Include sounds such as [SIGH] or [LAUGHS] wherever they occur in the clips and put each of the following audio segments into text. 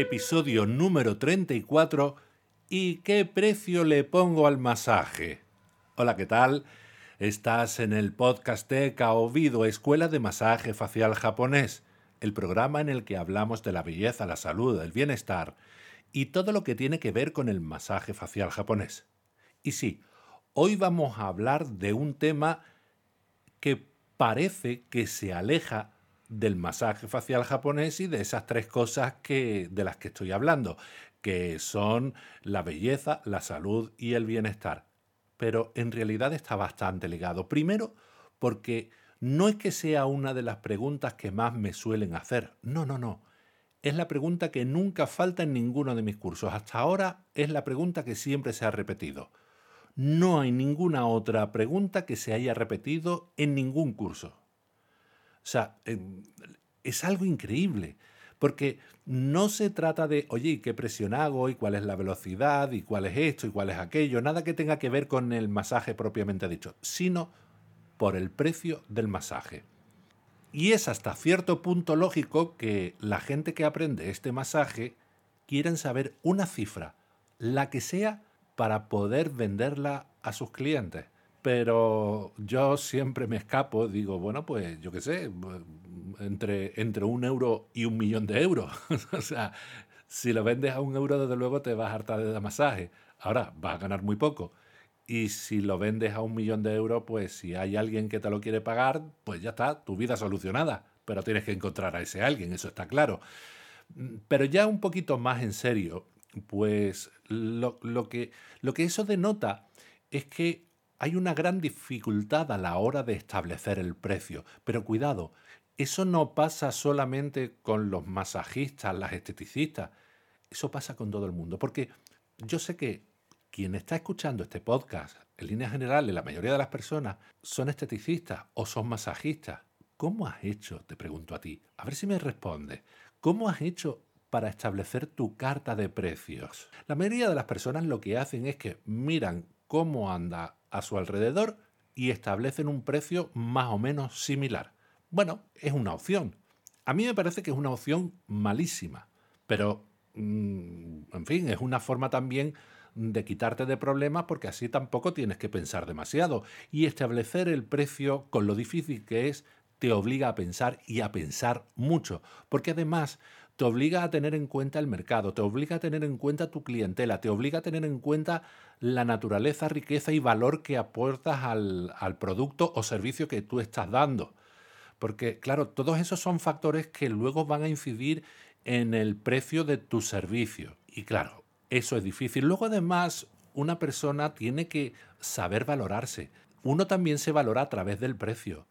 episodio número 34 ¿Y qué precio le pongo al masaje? Hola, ¿qué tal? Estás en el podcast de Kaobido, Escuela de Masaje Facial Japonés, el programa en el que hablamos de la belleza, la salud, el bienestar y todo lo que tiene que ver con el masaje facial japonés. Y sí, hoy vamos a hablar de un tema que parece que se aleja del masaje facial japonés y de esas tres cosas que, de las que estoy hablando, que son la belleza, la salud y el bienestar. Pero en realidad está bastante ligado. Primero, porque no es que sea una de las preguntas que más me suelen hacer. No, no, no. Es la pregunta que nunca falta en ninguno de mis cursos. Hasta ahora es la pregunta que siempre se ha repetido. No hay ninguna otra pregunta que se haya repetido en ningún curso. O sea, es algo increíble, porque no se trata de, oye, ¿qué presión hago? ¿Y cuál es la velocidad? ¿Y cuál es esto? ¿Y cuál es aquello? Nada que tenga que ver con el masaje propiamente dicho, sino por el precio del masaje. Y es hasta cierto punto lógico que la gente que aprende este masaje quieren saber una cifra, la que sea, para poder venderla a sus clientes pero yo siempre me escapo, digo, bueno, pues yo qué sé, entre, entre un euro y un millón de euros. [LAUGHS] o sea, si lo vendes a un euro, desde luego te vas a hartar de masaje. Ahora, vas a ganar muy poco. Y si lo vendes a un millón de euros, pues si hay alguien que te lo quiere pagar, pues ya está, tu vida solucionada. Pero tienes que encontrar a ese alguien, eso está claro. Pero ya un poquito más en serio, pues lo, lo, que, lo que eso denota es que hay una gran dificultad a la hora de establecer el precio, pero cuidado, eso no pasa solamente con los masajistas, las esteticistas, eso pasa con todo el mundo, porque yo sé que quien está escuchando este podcast, en líneas generales, la mayoría de las personas son esteticistas o son masajistas. ¿Cómo has hecho? Te pregunto a ti. A ver si me respondes. ¿Cómo has hecho para establecer tu carta de precios? La mayoría de las personas lo que hacen es que miran cómo anda a su alrededor y establecen un precio más o menos similar. Bueno, es una opción. A mí me parece que es una opción malísima, pero, mm, en fin, es una forma también de quitarte de problemas porque así tampoco tienes que pensar demasiado. Y establecer el precio con lo difícil que es te obliga a pensar y a pensar mucho, porque además te obliga a tener en cuenta el mercado, te obliga a tener en cuenta tu clientela, te obliga a tener en cuenta la naturaleza, riqueza y valor que aportas al, producto o servicio que tú estás dando. Porque, claro, todos esos son factores que luego van a incidir en el precio de tu servicio. Y claro, eso es difícil. Luego, además, una persona tiene que saber valorarse. Uno también se valora a través del precio.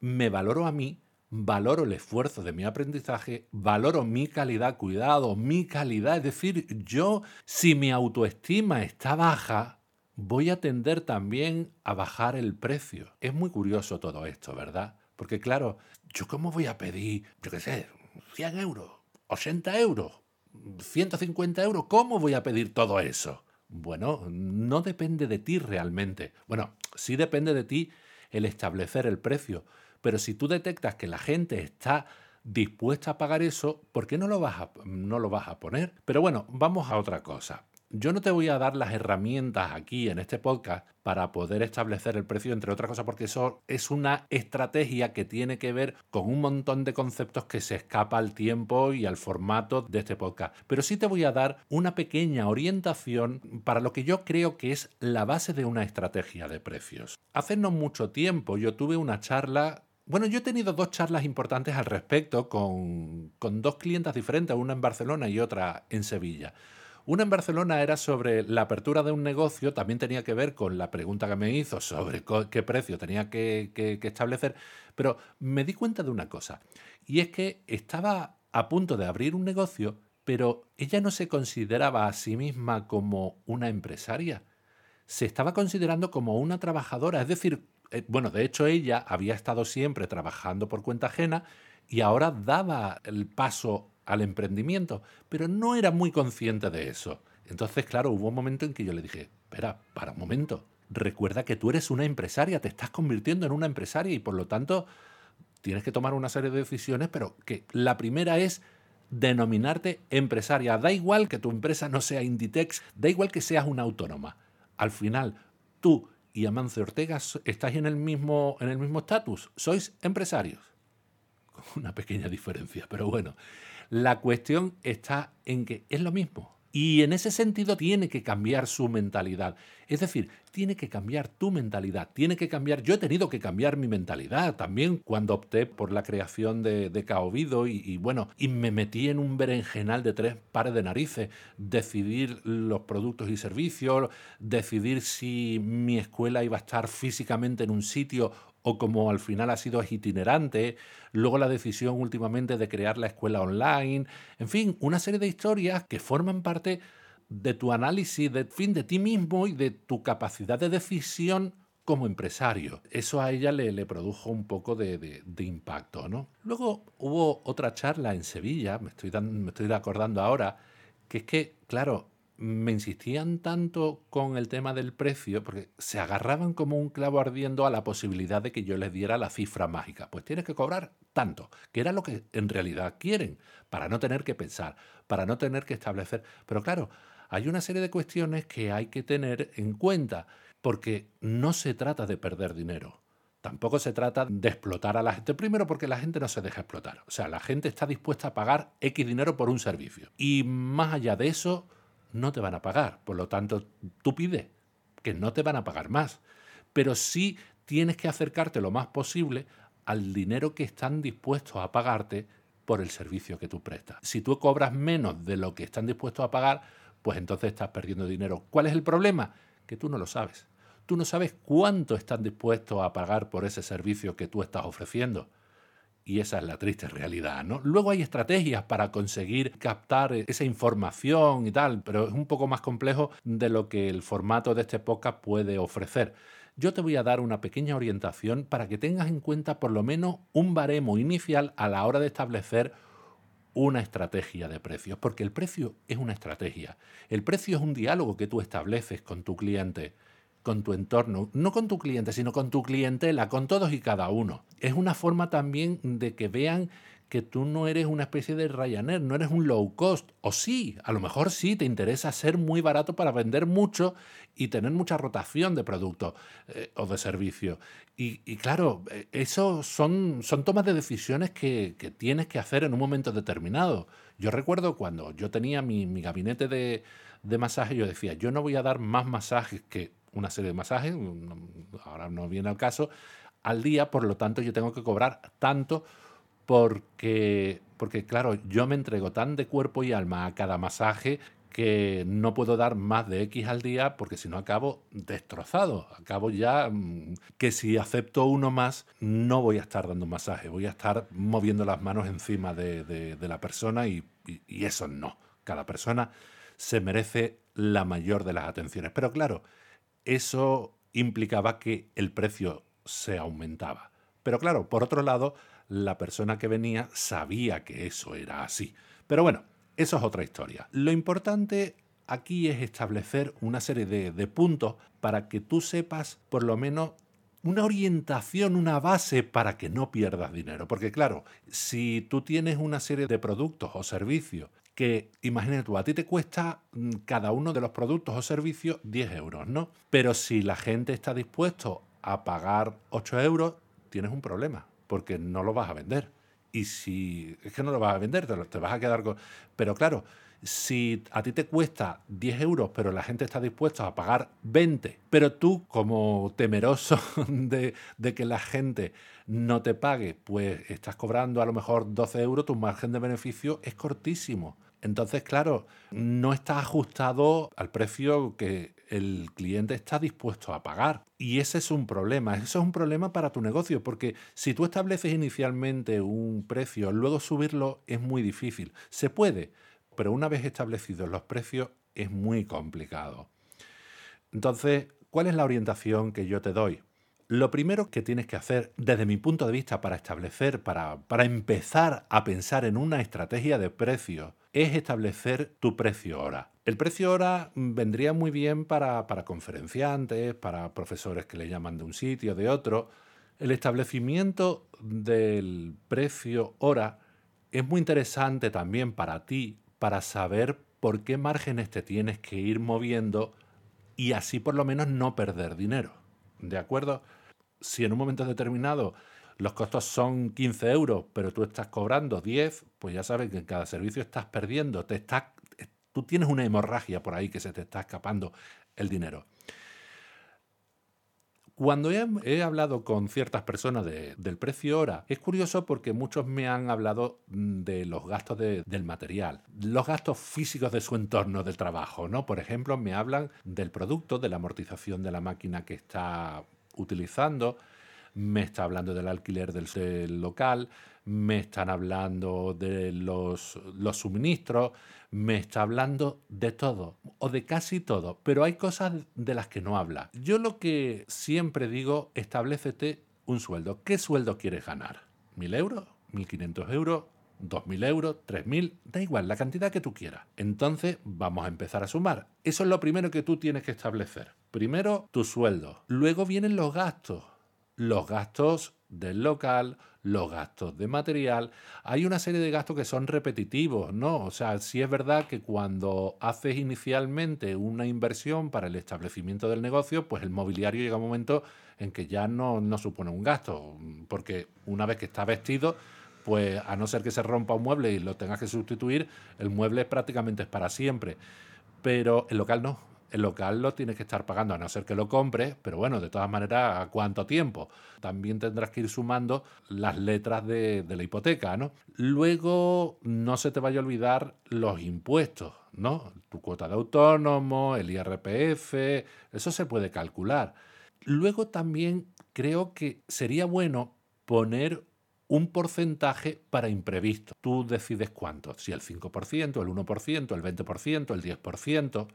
Me valoro a mí valoro el esfuerzo de mi aprendizaje, valoro mi calidad, cuidado, mi calidad. Es decir, yo, si mi autoestima está baja, voy a tender también a bajar el precio. Es muy curioso todo esto, ¿verdad? Porque claro, yo cómo voy a pedir, yo qué sé, 100 euros, 80 euros, 150 euros, ¿cómo voy a pedir todo eso? Bueno, no depende de ti realmente. Bueno, sí depende de ti el establecer el precio, pero si tú detectas que la gente está dispuesta a pagar eso, ¿por qué no lo vas a, no lo vas a poner? Pero bueno, vamos a otra cosa. Yo no te voy a dar las herramientas aquí en este podcast para poder establecer el precio, entre otras cosas, porque eso es una estrategia que tiene que ver con un montón de conceptos que se escapa al tiempo y al formato de este podcast. Pero sí te voy a dar una pequeña orientación para lo que yo creo que es la base de una estrategia de precios. Hace no mucho tiempo yo tuve una charla bueno, yo he tenido dos charlas importantes al respecto con, dos clientas diferentes, una en Barcelona y otra en Sevilla. Una en Barcelona era sobre la apertura de un negocio, también tenía que ver con la pregunta que me hizo sobre qué precio tenía que, que, establecer, pero me di cuenta de una cosa, y es que estaba a punto de abrir un negocio, pero ella no se consideraba a sí misma como una empresaria, se estaba considerando como una trabajadora, es decir, eh, bueno, de hecho ella había estado siempre trabajando por cuenta ajena y ahora daba el paso al emprendimiento, pero no era muy consciente de eso. Entonces, claro, hubo un momento en que yo le dije, espera, para un momento, recuerda que tú eres una empresaria, te estás convirtiendo en una empresaria y por lo tanto tienes que tomar una serie de decisiones, pero que la primera es denominarte empresaria. Da igual que tu empresa no sea Inditex, da igual que seas una autónoma. Al final, tú y Amancio Ortega estáis en el mismo en el mismo estatus, sois empresarios. Con [LAUGHS] una pequeña diferencia, pero bueno, la cuestión está en que es lo mismo. Y en ese sentido tiene que cambiar su mentalidad. Es decir, tiene que cambiar tu mentalidad, tiene que cambiar... Yo he tenido que cambiar mi mentalidad también cuando opté por la creación de, de Caovido y, y bueno, y me metí en un berenjenal de tres pares de narices. Decidir los productos y servicios, decidir si mi escuela iba a estar físicamente en un sitio o como al final ha sido itinerante, luego la decisión últimamente de crear la escuela online, en fin, una serie de historias que forman parte de tu análisis, de, fin, de ti mismo y de tu capacidad de decisión como empresario. Eso a ella le, produjo un poco de, impacto, ¿no? Luego hubo otra charla en Sevilla, me estoy, me estoy acordando ahora, que es que, claro, me insistían tanto con el tema del precio, porque se agarraban como un clavo ardiendo a la posibilidad de que yo les diera la cifra mágica. Pues tienes que cobrar tanto, que era lo que en realidad quieren, para no tener que pensar, para no tener que establecer. Pero claro, hay una serie de cuestiones que hay que tener en cuenta, porque no se trata de perder dinero. Tampoco se trata de explotar a la gente. Primero porque la gente no se deja explotar. O sea, la gente está dispuesta a pagar X dinero por un servicio. Y más allá de eso, no te van a pagar. Por lo tanto, tú pides que no te van a pagar más. Pero sí tienes que acercarte lo más posible al dinero que están dispuestos a pagarte por el servicio que tú prestas. Si tú cobras menos de lo que están dispuestos a pagar, pues entonces estás perdiendo dinero. ¿Cuál es el problema? Que tú no lo sabes. Tú no sabes cuánto están dispuestos a pagar por ese servicio que tú estás ofreciendo. Y esa es la triste realidad, ¿no? Luego hay estrategias para conseguir captar esa información y tal, pero es un poco más complejo de lo que el formato de este podcast puede ofrecer. Yo te voy a dar una pequeña orientación para que tengas en cuenta por lo menos un baremo inicial a la hora de establecer una estrategia de precios, porque el precio es una estrategia. El precio es un diálogo que tú estableces con tu cliente con tu entorno, no con tu cliente, sino con tu clientela, con todos y cada uno. Es una forma también de que vean que tú no eres una especie de Ryanair, no eres un low cost. O sí, a lo mejor sí, te interesa ser muy barato para vender mucho y tener mucha rotación de productos eh, o de servicios. Y, claro, eh, eso son, son tomas de decisiones que, tienes que hacer en un momento determinado. Yo recuerdo cuando yo tenía mi, gabinete de, de masaje, yo decía, yo no voy a dar más masajes que una serie de masajes, ahora no viene al caso, al día, por lo tanto yo tengo que cobrar tanto porque, porque claro, yo me entrego tan de cuerpo y alma a cada masaje que no puedo dar más de X al día porque si no acabo destrozado. Acabo ya mm, que si acepto uno más no voy a estar dando masaje, voy a estar moviendo las manos encima de, la persona y, y eso no. Cada persona se merece la mayor de las atenciones. Pero claro, eso implicaba que el precio se aumentaba. Pero claro, por otro lado, la persona que venía sabía que eso era así. Pero bueno, eso es otra historia. Lo importante aquí es establecer una serie de, puntos para que tú sepas por lo menos una orientación, una base para que no pierdas dinero. Porque claro, si tú tienes una serie de productos o servicios que, imagínate tú, a ti te cuesta mm, cada uno de los productos o servicios 10 euros, ¿no? Pero si la gente está dispuesto a pagar 8 euros, tienes un problema, porque no lo vas a vender. Y si es que no lo vas a vender, te, te vas a quedar con... Pero claro, si a ti te cuesta 10 euros, pero la gente está dispuesta a pagar 20, pero tú como temeroso [LAUGHS] de, de, que la gente no te pague, pues estás cobrando a lo mejor 12 euros, tu margen de beneficio es cortísimo. Entonces, claro, no está ajustado al precio que el cliente está dispuesto a pagar. Y ese es un problema. Eso es un problema para tu negocio, porque si tú estableces inicialmente un precio, luego subirlo es muy difícil. Se puede, pero una vez establecidos los precios es muy complicado. Entonces, ¿cuál es la orientación que yo te doy? Lo primero que tienes que hacer, desde mi punto de vista, para establecer, para, para empezar a pensar en una estrategia de precios, es establecer tu precio hora. El precio hora vendría muy bien para, para conferenciantes, para profesores que le llaman de un sitio, de otro. El establecimiento del precio hora es muy interesante también para ti, para saber por qué márgenes te tienes que ir moviendo y así por lo menos no perder dinero. ¿De acuerdo? Si en un momento determinado los costos son 15 euros, pero tú estás cobrando 10, pues ya sabes que en cada servicio estás perdiendo, te estás, tú tienes una hemorragia por ahí que se te está escapando el dinero. Cuando he, hablado con ciertas personas del precio hora, es curioso porque muchos me han hablado mm, de los gastos del material, los gastos físicos de su entorno de trabajo, ¿no? Por ejemplo, me hablan del producto, de la amortización de la máquina que está utilizando, me está hablando del alquiler del, local, me están hablando de los, los, suministros, me está hablando de todo o de casi todo, pero hay cosas de las que no habla. Yo lo que siempre digo, establecete un sueldo. ¿Qué sueldo quieres ganar? ¿Mil euros? ¿1.500 euros? ¿2.000 euros? ¿3.000? Da igual, la cantidad que tú quieras. Entonces vamos a empezar a sumar. Eso es lo primero que tú tienes que establecer. Primero tu sueldo. Luego vienen los gastos los gastos del local, los gastos de material. Hay una serie de gastos que son repetitivos, ¿no? O sea, sí es verdad que cuando haces inicialmente una inversión para el establecimiento del negocio, pues el mobiliario llega a un momento en que ya no, no supone un gasto, porque una vez que está vestido, pues a no ser que se rompa un mueble y lo tengas que sustituir, el mueble prácticamente es para siempre. Pero el local no, el local lo tienes que estar pagando, a no ser que lo compres, pero bueno, de todas maneras, ¿a cuánto tiempo? También tendrás que ir sumando las letras de, la hipoteca, ¿no? Luego, no se te vaya a olvidar los impuestos, ¿no? Tu cuota de autónomo, el IRPF, eso se puede calcular. Luego también creo que sería bueno poner un porcentaje para imprevisto. Tú decides cuánto, si el 5%, el 1%, el 20%, el 10%.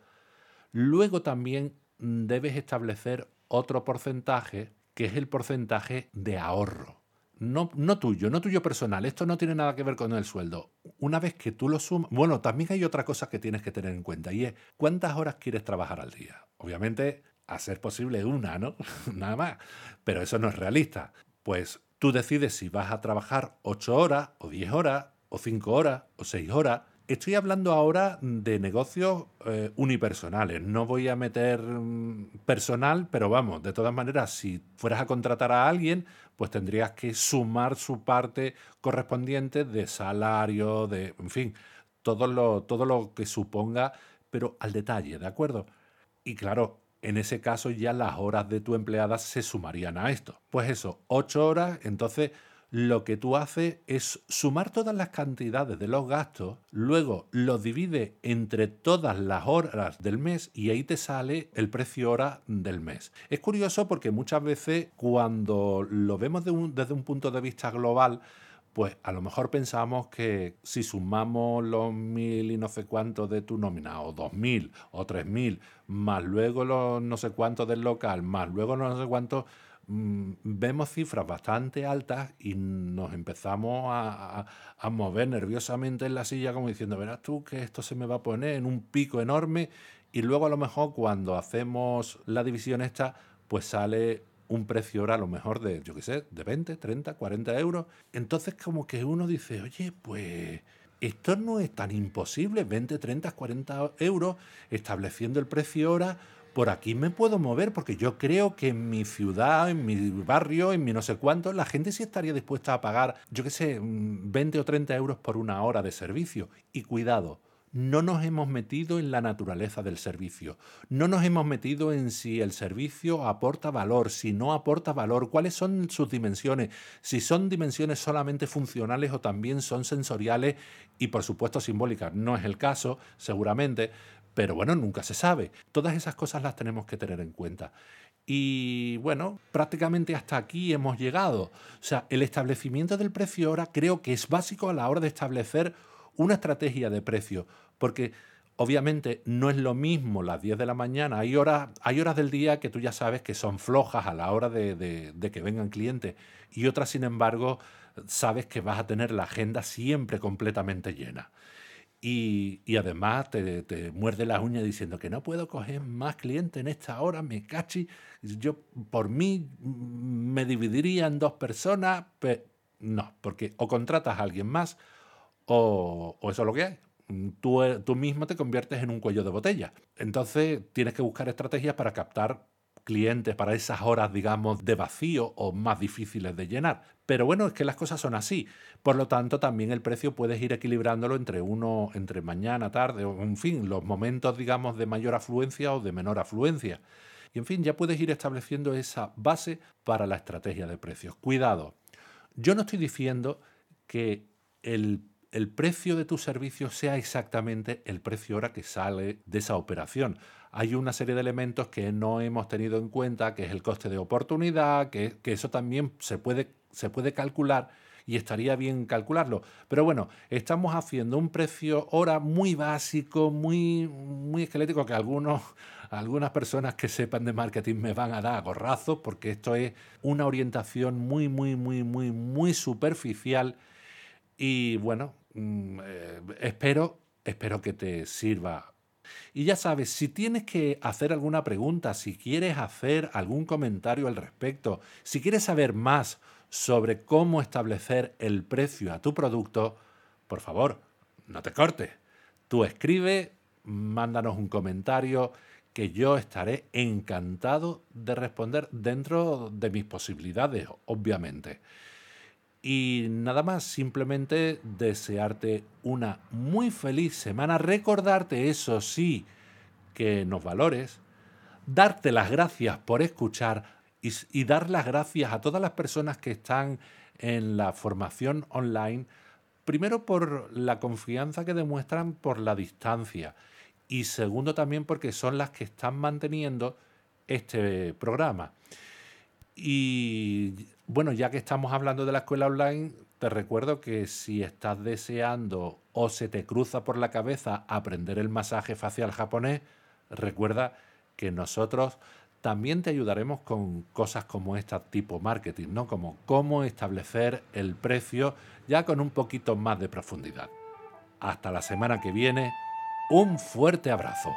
Luego también debes establecer otro porcentaje que es el porcentaje de ahorro. No, no, tuyo, no tuyo personal. Esto no tiene nada que ver con el sueldo. Una vez que tú lo sumas... Bueno, también hay otra cosa que tienes que tener en cuenta y es cuántas horas quieres trabajar al día. Obviamente, a ser posible una, ¿no? [LAUGHS] nada más. Pero eso no es realista. Pues tú decides si vas a trabajar 8 horas o 10 horas o 5 horas o 6 horas Estoy hablando ahora de negocios eh, unipersonales. No voy a meter mm, personal, pero vamos, de todas maneras, si fueras a contratar a alguien, pues tendrías que sumar su parte correspondiente de salario, de, en fin, todo lo, todo lo que suponga, pero al detalle, ¿de acuerdo? Y claro, en ese caso ya las horas de tu empleada se sumarían a esto. Pues eso, ocho horas, entonces lo que tú haces es sumar todas las cantidades de los gastos, luego los divide entre todas las horas del mes y ahí te sale el precio hora del mes. Es curioso porque muchas veces cuando lo vemos desde un punto de vista global, pues a lo mejor pensamos que si sumamos los mil y no sé cuántos de tu nómina, o dos mil, o tres mil, más luego los no sé cuántos del local, más luego no sé cuántos, vemos cifras bastante altas y nos empezamos a, mover nerviosamente en la silla como diciendo, verás tú que esto se me va a poner en un pico enorme y luego a lo mejor cuando hacemos la división esta, pues sale un precio ahora a lo mejor de, yo qué sé, de 20, 30, 40 euros. Entonces como que uno dice, oye, pues esto no es tan imposible, 20, 30, 40 euros estableciendo el precio ahora por aquí me puedo mover, porque yo creo que en mi ciudad, en mi barrio, en mi no sé cuánto, la gente sí estaría dispuesta a pagar, yo qué sé, 20 mm, o 30 euros por una hora de servicio. Y cuidado, no nos hemos metido en la naturaleza del servicio, no nos hemos metido en si el servicio aporta valor, si no aporta valor, cuáles son sus dimensiones, si son dimensiones solamente funcionales o también son sensoriales y por supuesto simbólicas. No es el caso, seguramente, pero bueno, nunca se sabe. Todas esas cosas las tenemos que tener en cuenta. Y bueno, prácticamente hasta aquí hemos llegado. O sea, el establecimiento del precio ahora creo que es básico a la hora de establecer una estrategia de precio, porque obviamente no es lo mismo las 10 de la mañana, hay horas, hay horas del día que tú ya sabes que son flojas a la hora de, de que vengan clientes y otras, sin embargo, sabes que vas a tener la agenda siempre completamente llena. Y, además te, muerde las uñas diciendo que no puedo coger más clientes en esta hora, me cachi. Yo por mí me dividiría en dos personas. Pero no, porque o contratas a alguien más o, eso es lo que hay. Tú, tú mismo te conviertes en un cuello de botella. Entonces tienes que buscar estrategias para captar clientes para esas horas, digamos, de vacío o más difíciles de llenar. Pero bueno, es que las cosas son así. Por lo tanto, también el precio puedes ir equilibrándolo entre uno, entre mañana, tarde, o en fin, los momentos, digamos, de mayor afluencia o de menor afluencia. Y en fin, ya puedes ir estableciendo esa base para la estrategia de precios. Cuidado, yo no estoy diciendo que el el precio de tu servicio sea exactamente el precio hora que sale de esa operación. Hay una serie de elementos que no hemos tenido en cuenta, que es el coste de oportunidad, que, eso también se puede, se puede calcular y estaría bien calcularlo. Pero bueno, estamos haciendo un precio hora muy básico, muy, muy esquelético, que algunos, algunas personas que sepan de marketing me van a dar gorrazos, porque esto es una orientación muy, muy, muy, muy, muy superficial. Y bueno, Mm, eh, espero, espero que te sirva. Y ya sabes, si tienes que hacer alguna pregunta, si quieres hacer algún comentario al respecto, si quieres saber más sobre cómo establecer el precio a tu producto, por favor, no te cortes. Tú escribe, mándanos un comentario que yo estaré encantado de responder dentro de mis posibilidades, obviamente. Y nada más, simplemente desearte una muy feliz semana, recordarte eso sí, que nos valores, darte las gracias por escuchar y, dar las gracias a todas las personas que están en la formación online, primero por la confianza que demuestran por la distancia y segundo también porque son las que están manteniendo este programa. Y bueno, ya que estamos hablando de la escuela online, te recuerdo que si estás deseando o se te cruza por la cabeza aprender el masaje facial japonés, recuerda que nosotros también te ayudaremos con cosas como esta tipo marketing, ¿no? Como cómo establecer el precio ya con un poquito más de profundidad. Hasta la semana que viene, un fuerte abrazo.